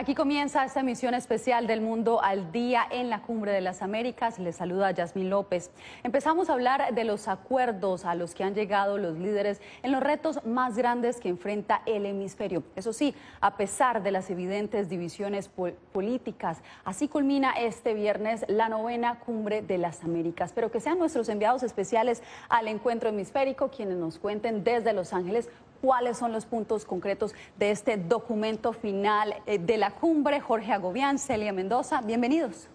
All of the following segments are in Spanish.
Aquí comienza esta emisión especial del Mundo al Día en la Cumbre de las Américas. Les saluda Yasmín López. Empezamos a hablar de los acuerdos a los que han llegado los líderes en los retos más grandes que enfrenta el hemisferio. Eso sí, a pesar de las evidentes divisiones políticas, así culmina este viernes la novena Cumbre de las Américas. Pero que sean nuestros enviados especiales al encuentro hemisférico quienes nos cuenten desde Los Ángeles cuáles son los puntos concretos de este documento final eh, de la cumbre. Jorge Agobián, Celia Mendoza, bienvenidos.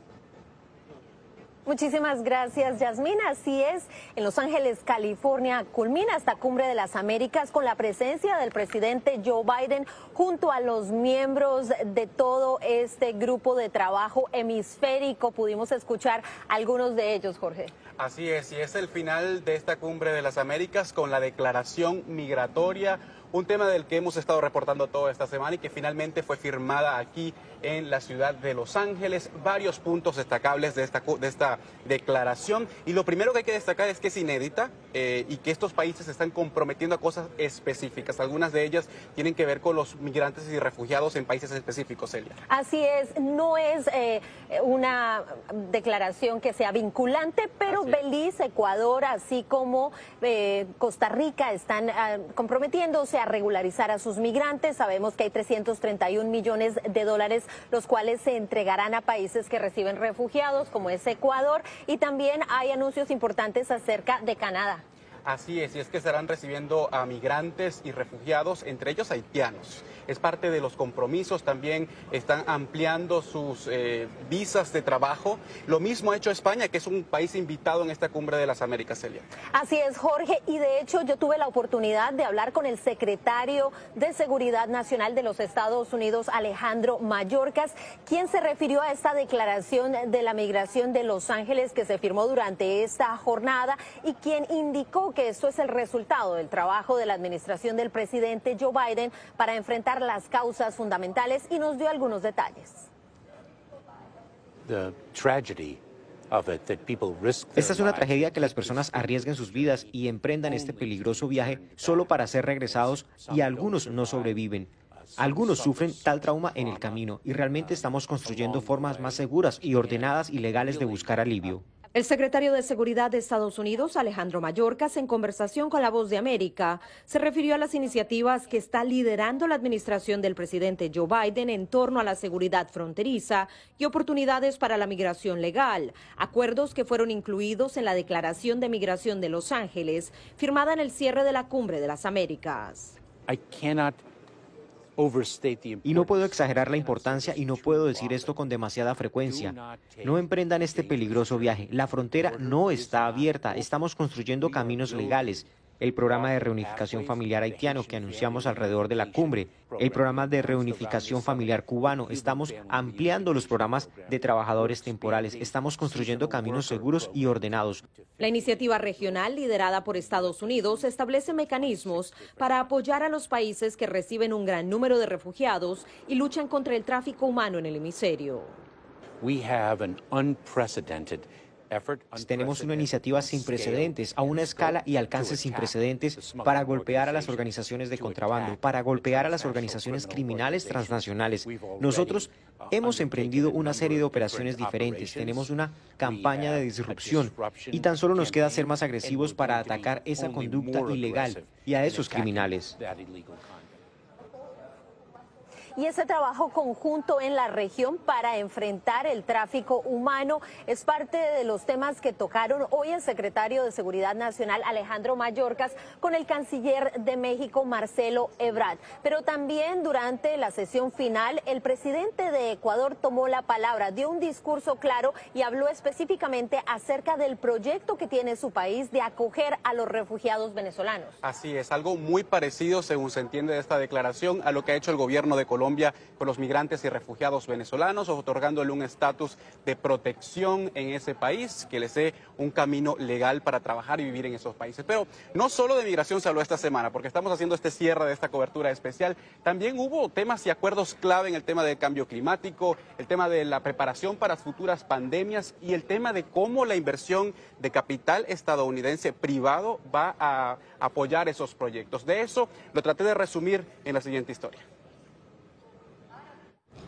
Muchísimas gracias, Yasmina. Así es, en Los Ángeles, California, culmina esta cumbre de las Américas con la presencia del presidente Joe Biden junto a los miembros de todo este grupo de trabajo hemisférico. Pudimos escuchar algunos de ellos, Jorge. Así es, y es el final de esta cumbre de las Américas con la declaración migratoria un tema del que hemos estado reportando toda esta semana y que finalmente fue firmada aquí en la ciudad de Los Ángeles. Varios puntos destacables de esta, de esta declaración. Y lo primero que hay que destacar es que es inédita eh, y que estos países se están comprometiendo a cosas específicas. Algunas de ellas tienen que ver con los migrantes y refugiados en países específicos, Celia. Así es, no es eh, una declaración que sea vinculante, pero Belice, Ecuador, así como eh, Costa Rica están ah, comprometiéndose a regularizar a sus migrantes. Sabemos que hay 331 millones de dólares, los cuales se entregarán a países que reciben refugiados, como es Ecuador, y también hay anuncios importantes acerca de Canadá. Así es, y es que estarán recibiendo a migrantes y refugiados, entre ellos haitianos es parte de los compromisos, también están ampliando sus eh, visas de trabajo. Lo mismo ha hecho España, que es un país invitado en esta cumbre de las Américas, Celia. Así es, Jorge, y de hecho yo tuve la oportunidad de hablar con el secretario de Seguridad Nacional de los Estados Unidos, Alejandro Mayorkas, quien se refirió a esta declaración de la migración de Los Ángeles que se firmó durante esta jornada y quien indicó que esto es el resultado del trabajo de la administración del presidente Joe Biden para enfrentar las causas fundamentales y nos dio algunos detalles. Esta es una tragedia que las personas arriesguen sus vidas y emprendan este peligroso viaje solo para ser regresados y algunos no sobreviven. Algunos sufren tal trauma en el camino y realmente estamos construyendo formas más seguras y ordenadas y legales de buscar alivio. El secretario de Seguridad de Estados Unidos, Alejandro Mayorkas, en conversación con La Voz de América, se refirió a las iniciativas que está liderando la administración del presidente Joe Biden en torno a la seguridad fronteriza y oportunidades para la migración legal, acuerdos que fueron incluidos en la Declaración de Migración de Los Ángeles, firmada en el cierre de la Cumbre de las Américas. Y no puedo exagerar la importancia y no puedo decir esto con demasiada frecuencia. No emprendan este peligroso viaje. La frontera no está abierta. Estamos construyendo caminos legales el programa de reunificación familiar haitiano que anunciamos alrededor de la cumbre, el programa de reunificación familiar cubano. Estamos ampliando los programas de trabajadores temporales. Estamos construyendo caminos seguros y ordenados. La iniciativa regional liderada por Estados Unidos establece mecanismos para apoyar a los países que reciben un gran número de refugiados y luchan contra el tráfico humano en el hemisferio. We have an unprecedented tenemos una iniciativa sin precedentes, a una escala y alcance sin precedentes para golpear a las organizaciones de contrabando, para golpear a las organizaciones criminales transnacionales. Nosotros hemos emprendido una serie de operaciones diferentes, tenemos una campaña de disrupción y tan solo nos queda ser más agresivos para atacar esa conducta ilegal y a esos criminales. Y ese trabajo conjunto en la región para enfrentar el tráfico humano es parte de los temas que tocaron hoy el secretario de Seguridad Nacional Alejandro Mayorkas con el canciller de México Marcelo Ebrard. Pero también durante la sesión final el presidente de Ecuador tomó la palabra, dio un discurso claro y habló específicamente acerca del proyecto que tiene su país de acoger a los refugiados venezolanos. Así es, algo muy parecido, según se entiende de esta declaración, a lo que ha hecho el gobierno de Colombia con los migrantes y refugiados venezolanos, otorgándole un estatus de protección en ese país, que les dé un camino legal para trabajar y vivir en esos países. Pero no solo de migración se habló esta semana, porque estamos haciendo este cierre de esta cobertura especial, también hubo temas y acuerdos clave en el tema del cambio climático, el tema de la preparación para futuras pandemias y el tema de cómo la inversión de capital estadounidense privado va a apoyar esos proyectos. De eso lo traté de resumir en la siguiente historia.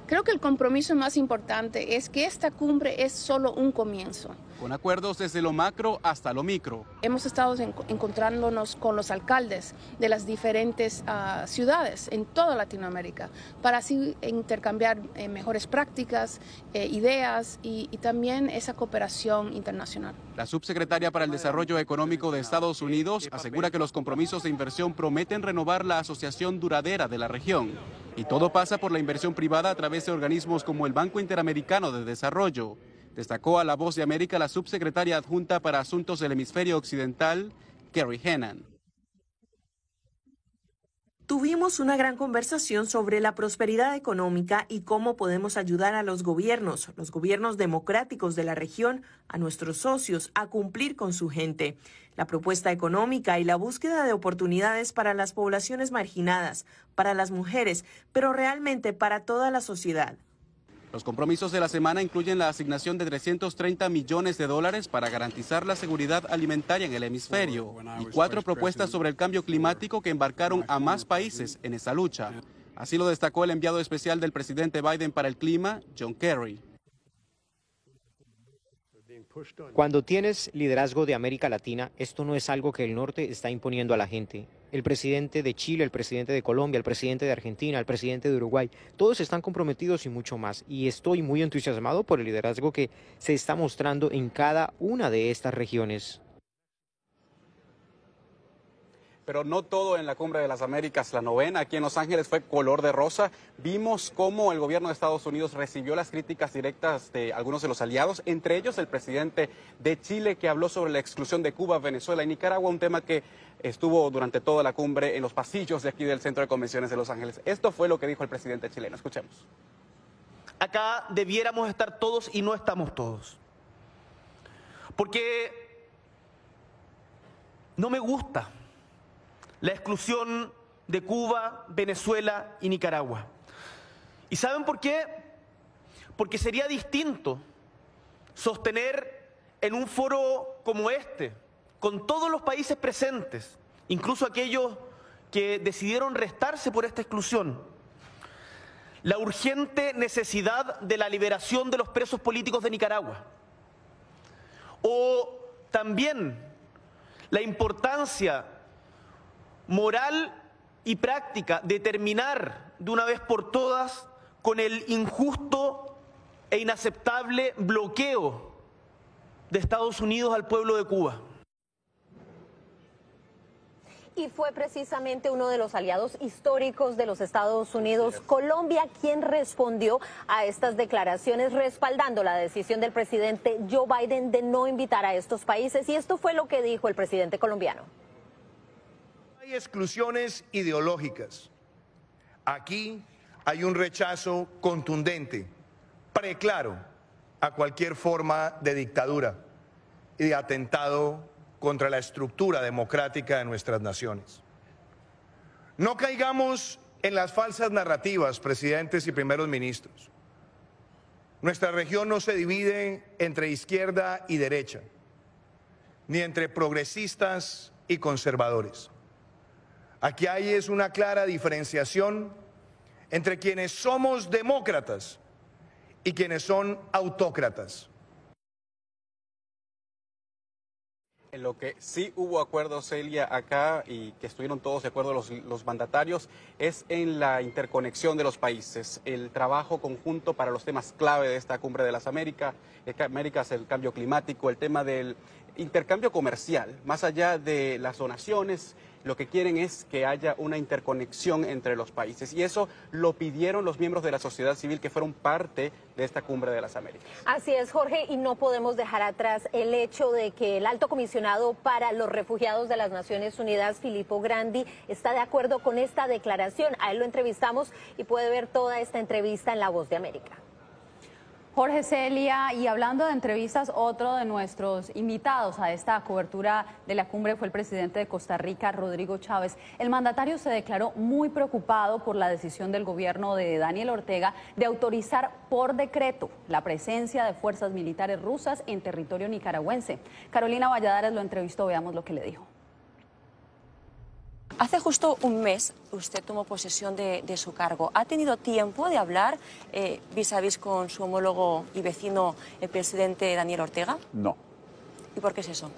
Creo que el compromiso más importante es que esta cumbre es solo un comienzo. Con acuerdos desde lo macro hasta lo micro. Hemos estado encontrándonos con los alcaldes de las diferentes uh, ciudades en toda Latinoamérica para así intercambiar eh, mejores prácticas, eh, ideas y, y también esa cooperación internacional. La subsecretaria para el Desarrollo Económico de Estados Unidos asegura que los compromisos de inversión prometen renovar la asociación duradera de la región. Y todo pasa por la inversión privada a través de organismos como el Banco Interamericano de Desarrollo. Destacó a La Voz de América la subsecretaria adjunta para Asuntos del Hemisferio Occidental, Kerry Hennan. Tuvimos una gran conversación sobre la prosperidad económica y cómo podemos ayudar a los gobiernos, los gobiernos democráticos de la región, a nuestros socios, a cumplir con su gente. La propuesta económica y la búsqueda de oportunidades para las poblaciones marginadas, para las mujeres, pero realmente para toda la sociedad. Los compromisos de la semana incluyen la asignación de 330 millones de dólares para garantizar la seguridad alimentaria en el hemisferio y cuatro propuestas sobre el cambio climático que embarcaron a más países en esa lucha. Así lo destacó el enviado especial del presidente Biden para el clima, John Kerry. Cuando tienes liderazgo de América Latina, esto no es algo que el norte está imponiendo a la gente. El presidente de Chile, el presidente de Colombia, el presidente de Argentina, el presidente de Uruguay, todos están comprometidos y mucho más. Y estoy muy entusiasmado por el liderazgo que se está mostrando en cada una de estas regiones. Pero no todo en la Cumbre de las Américas, la novena aquí en Los Ángeles fue color de rosa. Vimos cómo el gobierno de Estados Unidos recibió las críticas directas de algunos de los aliados, entre ellos el presidente de Chile que habló sobre la exclusión de Cuba, Venezuela y Nicaragua, un tema que estuvo durante toda la cumbre en los pasillos de aquí del Centro de Convenciones de Los Ángeles. Esto fue lo que dijo el presidente chileno. Escuchemos. Acá debiéramos estar todos y no estamos todos. Porque no me gusta la exclusión de Cuba, Venezuela y Nicaragua. ¿Y saben por qué? Porque sería distinto sostener en un foro como este, con todos los países presentes, incluso aquellos que decidieron restarse por esta exclusión, la urgente necesidad de la liberación de los presos políticos de Nicaragua, o también la importancia moral y práctica de terminar de una vez por todas con el injusto e inaceptable bloqueo de Estados Unidos al pueblo de Cuba. Y fue precisamente uno de los aliados históricos de los Estados Unidos, Colombia, quien respondió a estas declaraciones respaldando la decisión del presidente Joe Biden de no invitar a estos países. Y esto fue lo que dijo el presidente colombiano hay exclusiones ideológicas. Aquí hay un rechazo contundente, preclaro, a cualquier forma de dictadura y de atentado contra la estructura democrática de nuestras naciones. No caigamos en las falsas narrativas, presidentes y primeros ministros. Nuestra región no se divide entre izquierda y derecha, ni entre progresistas y conservadores. Aquí hay es una clara diferenciación entre quienes somos demócratas y quienes son autócratas. En lo que sí hubo acuerdo, Celia, acá y que estuvieron todos de acuerdo los, mandatarios es en la interconexión de los países, el trabajo conjunto para los temas clave de esta cumbre de las Américas, Américas, el cambio climático, el tema del intercambio comercial, más allá de las donaciones lo que quieren es que haya una interconexión entre los países. Y eso lo pidieron los miembros de la sociedad civil que fueron parte de esta cumbre de las Américas. Así es, Jorge, y no podemos dejar atrás el hecho de que el alto comisionado para los refugiados de las Naciones Unidas, Filippo Grandi, está de acuerdo con esta declaración. A él lo entrevistamos y puede ver toda esta entrevista en La Voz de América. Jorge Celia, y hablando de entrevistas, otro de nuestros invitados a esta cobertura de la cumbre fue el presidente de Costa Rica, Rodrigo Chávez. El mandatario se declaró muy preocupado por la decisión del gobierno de Daniel Ortega de autorizar por decreto la presencia de fuerzas militares rusas en territorio nicaragüense. Carolina Valladares lo entrevistó, veamos lo que le dijo. Hace justo un mes usted tomó posesión de, su cargo. ¿Ha tenido tiempo de hablar eh, vis a vis con su homólogo y vecino, el presidente Daniel Ortega? No. ¿Y por qué es eso?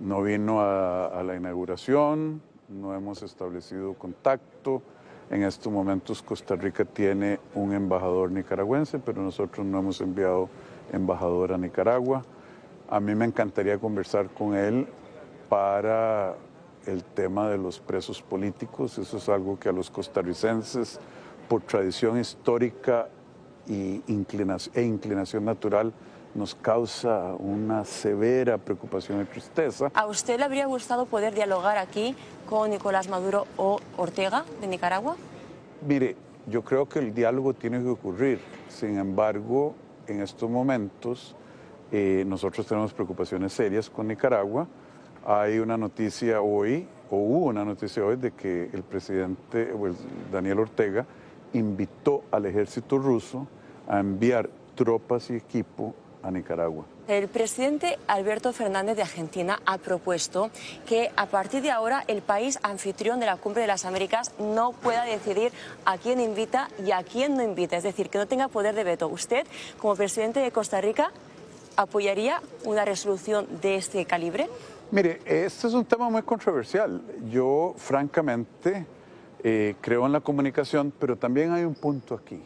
No vino a, la inauguración, no hemos establecido contacto. En estos momentos Costa Rica tiene un embajador nicaragüense, pero nosotros no hemos enviado embajador a Nicaragua. A mí me encantaría conversar con él para el tema de los presos políticos. Eso es algo que a los costarricenses, por tradición histórica y e inclinación natural, nos causa una severa preocupación y tristeza. ¿A usted le habría gustado poder dialogar aquí con Nicolás Maduro o Ortega de Nicaragua? Mire, yo creo que el diálogo tiene que ocurrir. Sin embargo, en estos momentos eh, nosotros tenemos preocupaciones serias con Nicaragua hay una noticia hoy, o hubo una noticia hoy, de que el presidente Daniel Ortega invitó al ejército ruso a enviar tropas y equipo a Nicaragua. El presidente Alberto Fernández de Argentina ha propuesto que a partir de ahora el país anfitrión de la Cumbre de las Américas no pueda decidir a quién invita y a quién no invita, es decir, que no tenga poder de veto. Usted, como presidente de Costa Rica, apoyaría una resolución de este calibre? Mire, este es un tema muy controversial. Yo, francamente, eh, creo en la comunicación, pero también hay un punto aquí.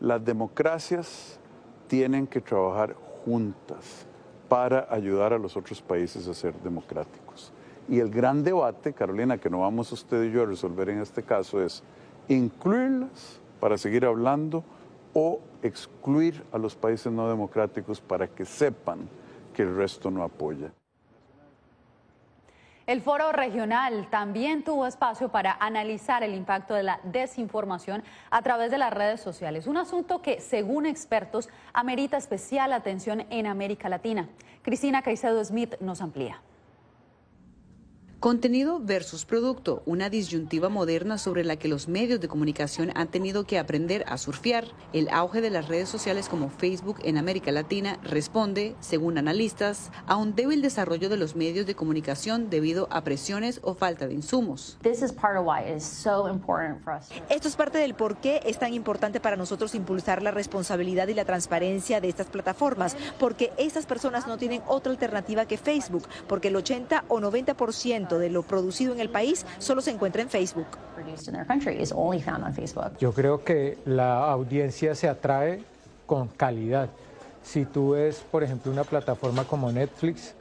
Las democracias tienen que trabajar juntas para ayudar a los otros países a ser democráticos. Y el gran debate, Carolina, que no vamos usted y yo a resolver en este caso es incluirlas para seguir hablando o excluir a los países no democráticos para que sepan que el resto no apoya. El foro regional también tuvo espacio para analizar el impacto de la desinformación a través de las redes sociales, un asunto que, según expertos, amerita especial atención en América Latina. Cristina Caicedo Smith nos amplía. Contenido versus producto, una disyuntiva moderna sobre la que los medios de comunicación han tenido que aprender a surfear. El auge de las redes sociales como Facebook en América Latina responde, según analistas, a un débil desarrollo de los medios de comunicación debido a presiones o falta de insumos. Esto es parte del por qué es tan importante para nosotros impulsar la responsabilidad y la transparencia de estas plataformas, porque estas personas no tienen otra alternativa que Facebook, porque el 80 o 90% de lo producido en el país solo se encuentra en Facebook. Yo creo que la audiencia se atrae con calidad. Si tú ves, por ejemplo, una plataforma como Netflix,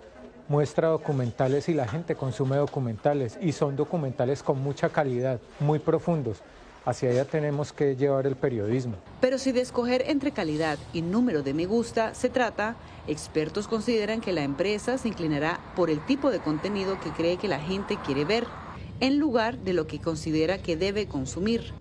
muestra documentales y la gente consume documentales y son documentales con mucha calidad, muy profundos. Hacia allá tenemos que llevar el periodismo. Pero si de escoger entre calidad y número de me gusta se trata, expertos consideran que la empresa se inclinará por el tipo de contenido que cree que la gente quiere ver en lugar de lo que considera que debe consumir.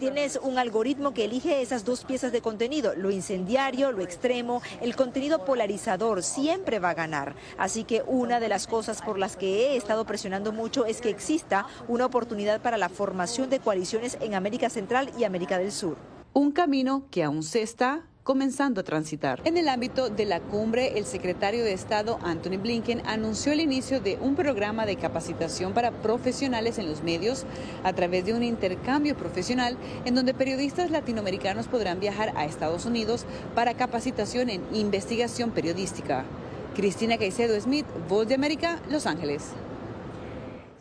Tienes un algoritmo que elige esas dos piezas de contenido, lo incendiario, lo extremo, el contenido polarizador siempre va a ganar. Así que una de las cosas por las que he estado presionando mucho es que exista una oportunidad para la formación de coaliciones en América Central y América del Sur. Un camino que aún se está comenzando a transitar. En el ámbito de la cumbre, el secretario de Estado Anthony Blinken anunció el inicio de un programa de capacitación para profesionales en los medios a través de un intercambio profesional en donde periodistas latinoamericanos podrán viajar a Estados Unidos para capacitación en investigación periodística. Cristina Caicedo Smith, Voz de América, Los Ángeles.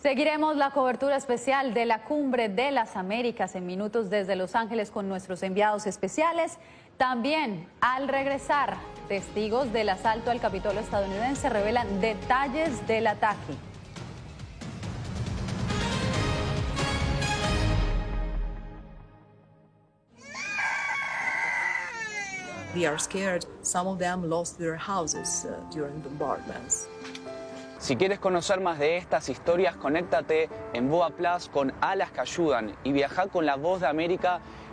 Seguiremos la cobertura especial de la Cumbre de las Américas en minutos desde Los Ángeles con nuestros enviados especiales. También, al regresar, testigos del asalto al Capitolio estadounidense revelan detalles del ataque. They are scared. Some of them lost their houses uh, during bombardments. Si quieres conocer más de estas historias, conéctate en Boa Plus con Alas que Ayudan y viaja con la voz de América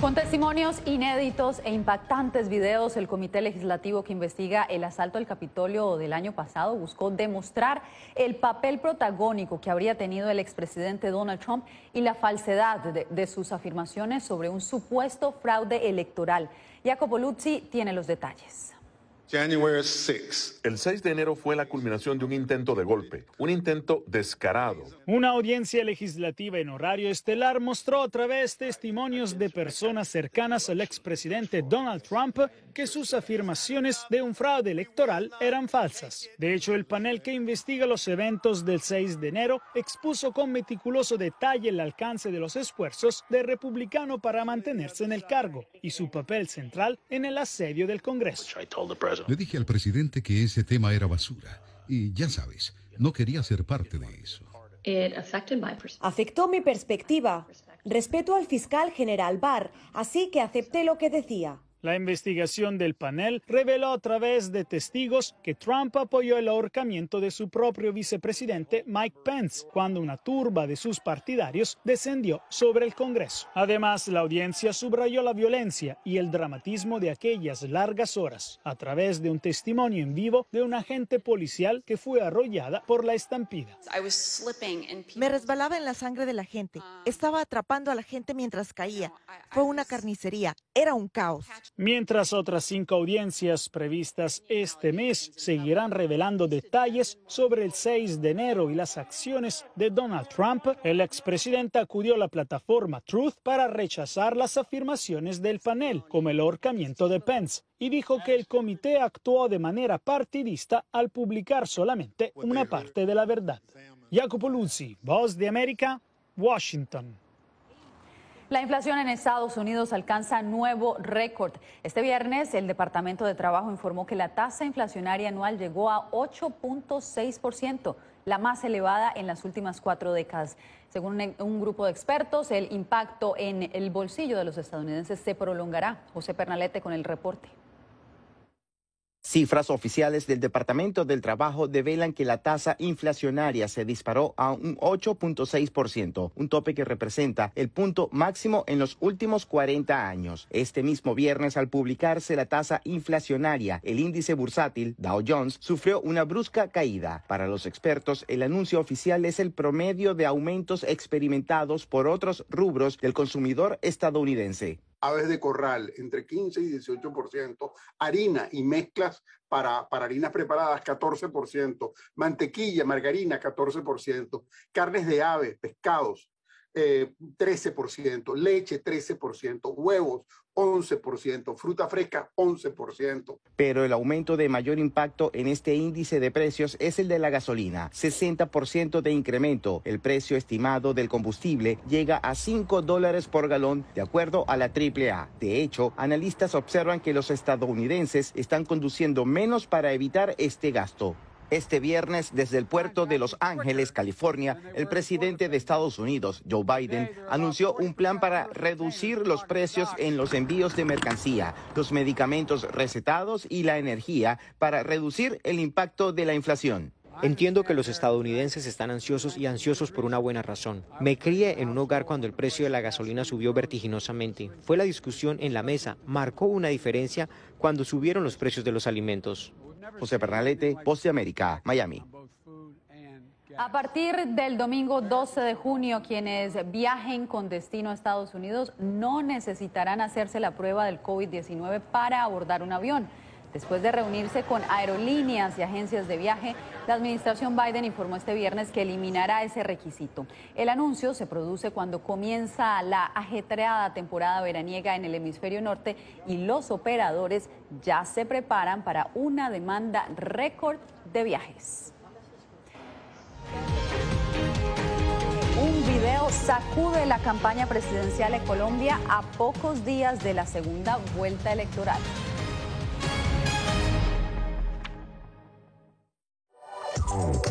Con testimonios inéditos e impactantes videos, el Comité Legislativo que investiga el asalto al Capitolio del año pasado buscó demostrar el papel protagónico que habría tenido el expresidente Donald Trump y la falsedad de, sus afirmaciones sobre un supuesto fraude electoral. Jacopo Luzzi tiene los detalles. El 6 de enero fue la culminación de un intento de golpe, un intento descarado. Una audiencia legislativa en horario estelar mostró a través testimonios de personas cercanas al expresidente Donald Trump que sus afirmaciones de un fraude electoral eran falsas. De hecho, el panel que investiga los eventos del 6 de enero expuso con meticuloso detalle el alcance de los esfuerzos de republicano para mantenerse en el cargo y su papel central en el asedio del Congreso. Le dije al presidente que ese tema era basura y ya sabes, no quería ser parte de eso. Afectó mi perspectiva. Respeto al fiscal general Barr, así que acepté lo que decía. La investigación del panel reveló a través de testigos que Trump apoyó el ahorcamiento de su propio vicepresidente Mike Pence cuando una turba de sus partidarios descendió sobre el Congreso. Además, la audiencia subrayó la violencia y el dramatismo de aquellas largas horas a través de un testimonio en vivo de un agente policial que fue arrollada por la estampida. Me resbalaba en la sangre de la gente. Estaba atrapando a la gente mientras caía. Fue una carnicería. Era un caos. Mientras otras cinco audiencias previstas este mes seguirán revelando detalles sobre el 6 de enero y las acciones de Donald Trump, el expresidente acudió a la plataforma Truth para rechazar las afirmaciones del panel, como el ahorcamiento de Pence, y dijo que el comité actuó de manera partidista al publicar solamente una parte de la verdad. Jacopo Luzzi, Voz de América, Washington. La inflación en Estados Unidos alcanza nuevo récord. Este viernes el Departamento de Trabajo informó que la tasa inflacionaria anual llegó a 8.6%, la más elevada en las últimas cuatro décadas. Según un grupo de expertos, el impacto en el bolsillo de los estadounidenses se prolongará. José Pernalete con el reporte. Cifras oficiales del Departamento del Trabajo develan que la tasa inflacionaria se disparó a un 8.6%, un tope que representa el punto máximo en los últimos 40 años. Este mismo viernes, al publicarse la tasa inflacionaria, el índice bursátil Dow Jones sufrió una brusca caída. Para los expertos, el anuncio oficial es el promedio de aumentos experimentados por otros rubros del consumidor estadounidense aves de corral entre 15 y 18%, harina y mezclas para, para harinas preparadas 14%, mantequilla, margarina 14%, carnes de aves, pescados eh, 13%, leche 13%, huevos 11%, fruta fresca 11%. Pero el aumento de mayor impacto en este índice de precios es el de la gasolina, 60% de incremento. El precio estimado del combustible llega a 5 dólares por galón, de acuerdo a la AAA. De hecho, analistas observan que los estadounidenses están conduciendo menos para evitar este gasto. Este viernes, desde el puerto de Los Ángeles, California, el presidente de Estados Unidos, Joe Biden, anunció un plan para reducir los precios en los envíos de mercancía, los medicamentos recetados y la energía para reducir el impacto de la inflación. Entiendo que los estadounidenses están ansiosos y ansiosos por una buena razón. Me crié en un hogar cuando el precio de la gasolina subió vertiginosamente. Fue la discusión en la mesa, marcó una diferencia cuando subieron los precios de los alimentos. José Pernalete, Post de América, Miami. A partir del domingo 12 de junio, quienes viajen con destino a Estados Unidos no necesitarán hacerse la prueba del COVID-19 para abordar un avión. Después de reunirse con aerolíneas y agencias de viaje, la administración Biden informó este viernes que eliminará ese requisito. El anuncio se produce cuando comienza la ajetreada temporada veraniega en el hemisferio norte y los operadores ya se preparan para una demanda récord de viajes. Un video sacude la campaña presidencial en Colombia a pocos días de la segunda vuelta electoral. Oh.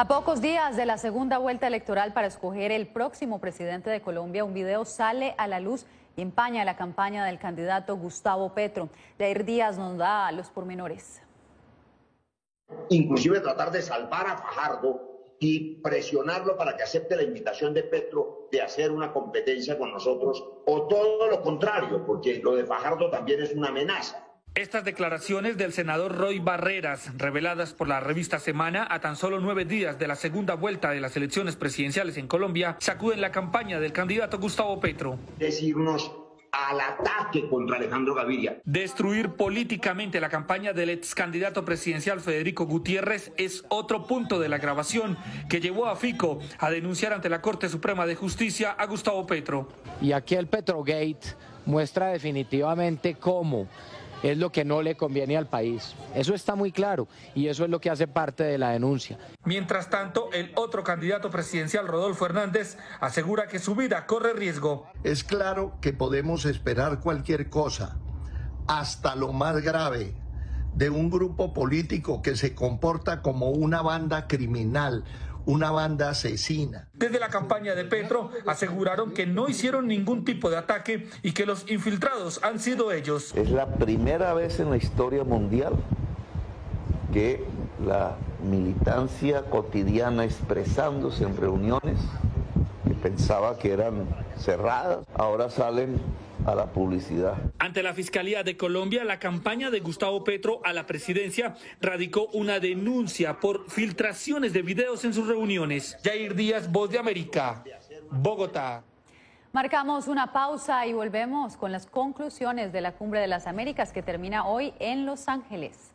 A pocos días de la segunda vuelta electoral para escoger el próximo presidente de Colombia, un video sale a la luz y empaña la campaña del candidato Gustavo Petro. Jair Díaz nos da los pormenores. Inclusive tratar de salvar a Fajardo y presionarlo para que acepte la invitación de Petro de hacer una competencia con nosotros, o todo lo contrario, porque lo de Fajardo también es una amenaza. Estas declaraciones del senador Roy Barreras, reveladas por la revista Semana a tan solo nueve días de la segunda vuelta de las elecciones presidenciales en Colombia, sacuden la campaña del candidato Gustavo Petro. Decirnos al ataque contra Alejandro Gaviria. Destruir políticamente la campaña del ex candidato presidencial Federico Gutiérrez es otro punto de la grabación que llevó a Fico a denunciar ante la Corte Suprema de Justicia a Gustavo Petro. Y aquí el Petrogate muestra definitivamente cómo es lo que no le conviene al país. Eso está muy claro y eso es lo que hace parte de la denuncia. Mientras tanto, el otro candidato presidencial, Rodolfo Hernández, asegura que su vida corre riesgo. Es claro que podemos esperar cualquier cosa, hasta lo más grave, de un grupo político que se comporta como una banda criminal, una banda asesina. Desde la campaña de Petro aseguraron que no hicieron ningún tipo de ataque y que los infiltrados han sido ellos. Es la primera vez en la historia mundial que la militancia cotidiana expresándose en reuniones que pensaba que eran cerradas, ahora salen a la publicidad. Ante la Fiscalía de Colombia, la campaña de Gustavo Petro a la presidencia radicó una denuncia por filtraciones de videos en sus reuniones. Jair Díaz, Voz de América, Bogotá. Marcamos una pausa y volvemos con las conclusiones de la Cumbre de las Américas que termina hoy en Los Ángeles.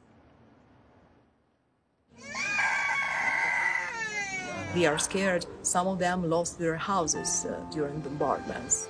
They are scared. Some of them lost their houses uh, during bombardments.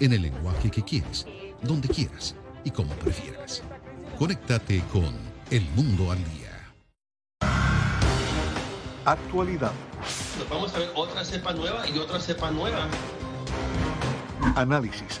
en el lenguaje que quieres, donde quieras y como prefieras. Conéctate con El Mundo al Día. Actualidad. Vamos a ver otra cepa nueva y otra cepa nueva. Análisis.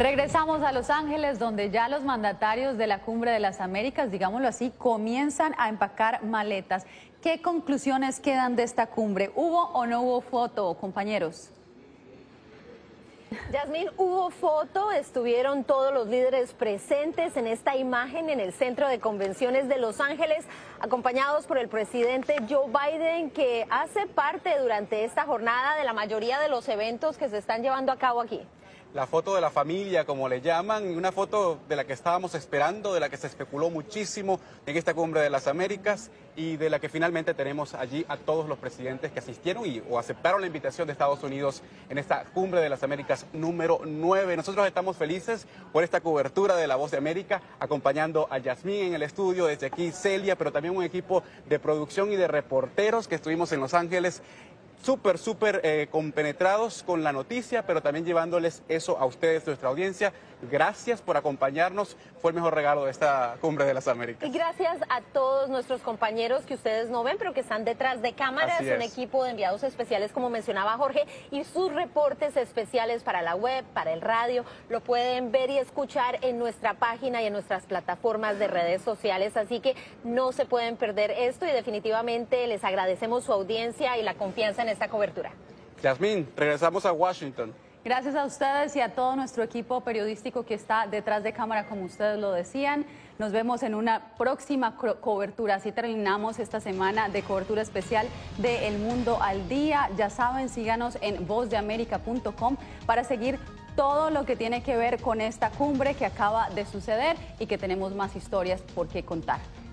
Regresamos a Los Ángeles, donde ya los mandatarios de la Cumbre de las Américas, digámoslo así, comienzan a empacar maletas. ¿Qué conclusiones quedan de esta cumbre? ¿Hubo o no hubo foto, compañeros? Yasmín, hubo foto, estuvieron todos los líderes presentes en esta imagen en el Centro de Convenciones de Los Ángeles, acompañados por el presidente Joe Biden, que hace parte durante esta jornada de la mayoría de los eventos que se están llevando a cabo aquí la foto de la familia, como le llaman, una foto de la que estábamos esperando, de la que se especuló muchísimo en esta cumbre de las Américas y de la que finalmente tenemos allí a todos los presidentes que asistieron y, o aceptaron la invitación de Estados Unidos en esta cumbre de las Américas número 9. Nosotros estamos felices por esta cobertura de La Voz de América, acompañando a Yasmín en el estudio, desde aquí Celia, pero también un equipo de producción y de reporteros que estuvimos en Los Ángeles súper, súper eh, compenetrados con la noticia, pero también llevándoles eso a ustedes, nuestra audiencia, gracias por acompañarnos. Fue el mejor regalo de esta cumbre de las Américas. Y gracias a todos nuestros compañeros que ustedes no ven, pero que están detrás de cámaras, un equipo de enviados especiales, como mencionaba Jorge, y sus reportes especiales para la web, para el radio, lo pueden ver y escuchar en nuestra página y en nuestras plataformas de redes sociales. Así que no se pueden perder esto y definitivamente les agradecemos su audiencia y la confianza en esta cobertura. Yasmín, regresamos a Washington. Gracias a ustedes y a todo nuestro equipo periodístico que está detrás de cámara, como ustedes lo decían. Nos vemos en una próxima cobertura. Así terminamos esta semana de cobertura especial de El Mundo al Día. Ya saben, síganos en vozdeamerica.com para seguir todo lo que tiene que ver con esta cumbre que acaba de suceder y que tenemos más historias por qué contar.